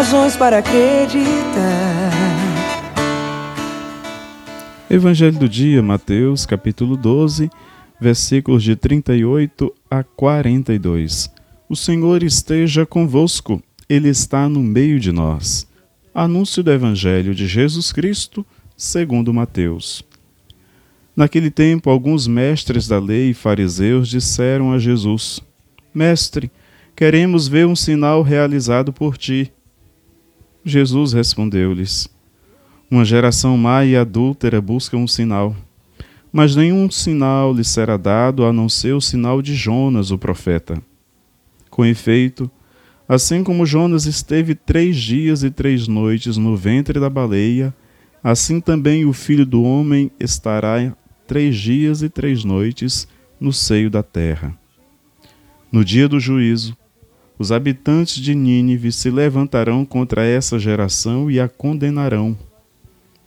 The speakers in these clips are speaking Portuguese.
razões para acreditar. Evangelho do dia, Mateus, capítulo 12, versículos de 38 a 42. O Senhor esteja convosco, Ele está no meio de nós. Anúncio do Evangelho de Jesus Cristo, segundo Mateus. Naquele tempo, alguns mestres da lei e fariseus disseram a Jesus: Mestre, queremos ver um sinal realizado por ti. Jesus respondeu-lhes: Uma geração má e adúltera busca um sinal, mas nenhum sinal lhe será dado a não ser o sinal de Jonas, o profeta. Com efeito, assim como Jonas esteve três dias e três noites no ventre da baleia, assim também o filho do homem estará três dias e três noites no seio da terra. No dia do juízo, os habitantes de Nínive se levantarão contra essa geração e a condenarão,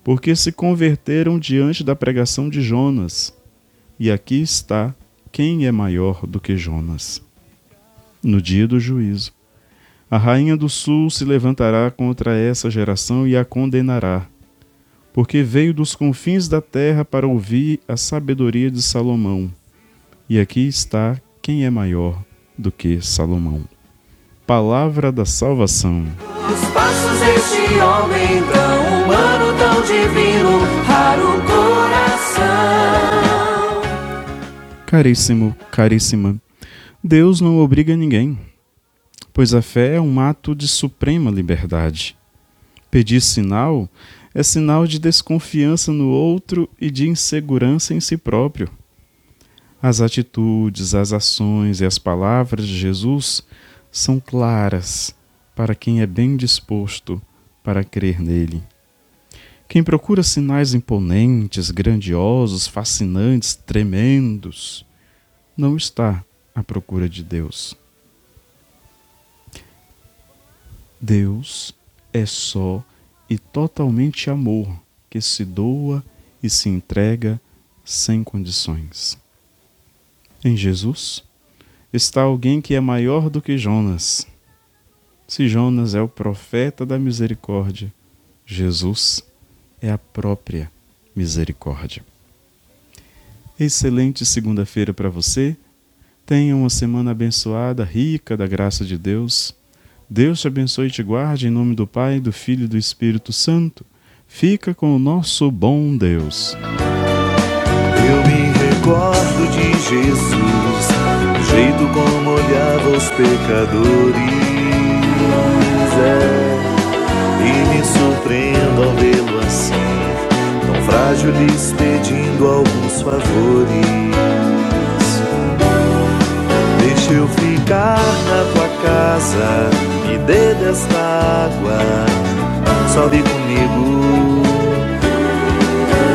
porque se converteram diante da pregação de Jonas. E aqui está quem é maior do que Jonas. No dia do juízo, a rainha do sul se levantará contra essa geração e a condenará, porque veio dos confins da terra para ouvir a sabedoria de Salomão. E aqui está quem é maior do que Salomão palavra da salvação. Os passos deste homem tão humano, tão divino, raro coração. Caríssimo, caríssima, Deus não obriga ninguém, pois a fé é um ato de suprema liberdade. Pedir sinal é sinal de desconfiança no outro e de insegurança em si próprio. As atitudes, as ações e as palavras de Jesus são claras para quem é bem disposto para crer nele. Quem procura sinais imponentes, grandiosos, fascinantes, tremendos, não está à procura de Deus. Deus é só e totalmente amor que se doa e se entrega sem condições. Em Jesus, está alguém que é maior do que Jonas. Se Jonas é o profeta da misericórdia, Jesus é a própria misericórdia. Excelente segunda-feira para você. Tenha uma semana abençoada, rica da graça de Deus. Deus te abençoe e te guarde em nome do Pai, do Filho e do Espírito Santo. Fica com o nosso bom Deus. Eu me recordo de Jesus jeito como olhava os pecadores. É, e me surpreendo ao vê-lo assim, tão frágil, lhes pedindo alguns favores. Deixa eu ficar na tua casa, me dê desta água, sobe comigo.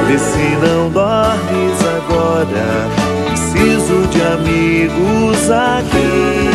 Vê se não dormes agora preciso de amigos aqui.